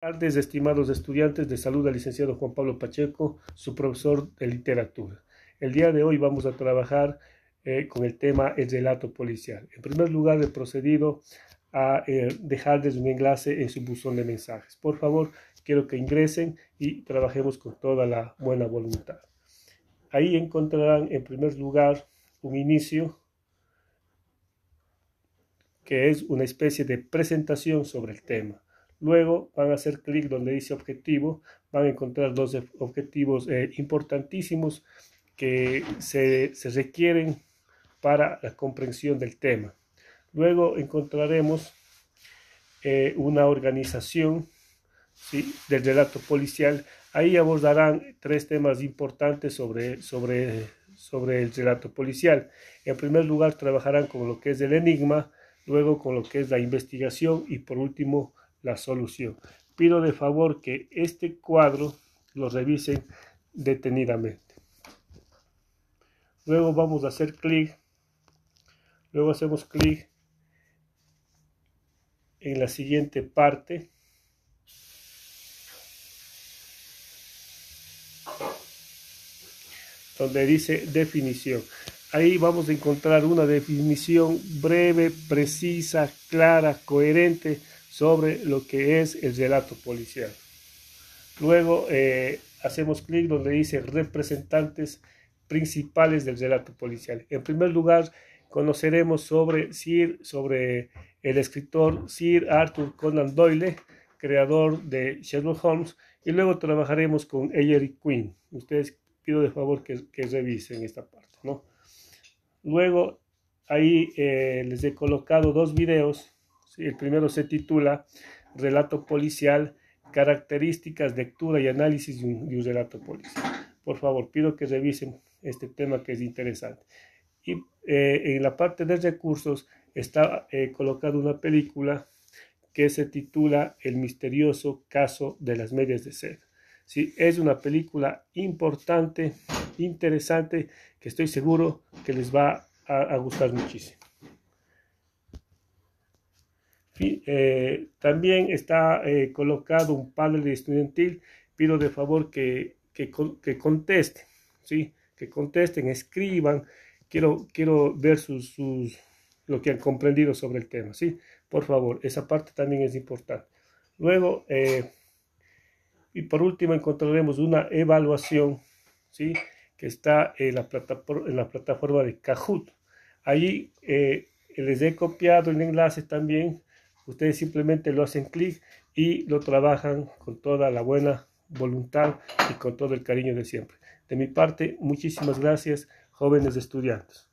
Tardes, estimados estudiantes de salud, al licenciado Juan Pablo Pacheco, su profesor de literatura. El día de hoy vamos a trabajar eh, con el tema el relato policial. En primer lugar, he procedido a eh, dejarles un enlace en su buzón de mensajes. Por favor, quiero que ingresen y trabajemos con toda la buena voluntad. Ahí encontrarán en primer lugar un inicio que es una especie de presentación sobre el tema. Luego van a hacer clic donde dice objetivo, van a encontrar dos objetivos eh, importantísimos que se, requieren para la comprensión del tema. Luego encontraremos eh, una organización del relato policial. Ahí abordarán tres temas importantes sobre, sobre, sobre el relato policial. En primer lugar, trabajarán con lo que es el enigma, luego con lo que es la investigación y por último la solución. Pido de favor que este cuadro lo revisen detenidamente. Luego vamos a hacer clic. Luego hacemos clic en la siguiente parte. Donde dice definición. Ahí vamos a encontrar una definición breve, precisa, clara, coherente sobre lo que es el relato policial. Luego eh, hacemos clic donde dice representantes principales del relato policial. En primer lugar, conoceremos sobre Sir, sobre el escritor Sir Arthur Conan Doyle, creador de Sherlock Holmes, y luego trabajaremos con Ellery Quinn. Ustedes pido de favor que, revisen esta parte, ¿no? Luego, ahí eh, les he colocado dos videos el primero se titula Relato policial, características, lectura y análisis de un, relato policial. Por favor, pido que revisen este tema que es interesante. Y eh, en la parte de recursos está eh, colocada una película que se titula El misterioso caso de las medias de seda. Sí, es una película importante, interesante, que estoy seguro que les va a gustar muchísimo. Eh, también está eh, colocado un panel estudiantil. Pido de favor que, que, contesten, ¿sí? que contesten, escriban. Quiero, quiero ver sus, sus, lo que han comprendido sobre el tema. ¿sí? Por favor, esa parte también es importante. Luego, eh, y por último, encontraremos una evaluación ¿sí? que está en la, plataforma, en la plataforma de Kahoot. Allí les he copiado el enlace también Ustedes simplemente lo hacen clic y lo trabajan con toda la buena voluntad y con todo el cariño de siempre. De mi parte, muchísimas gracias, jóvenes estudiantes.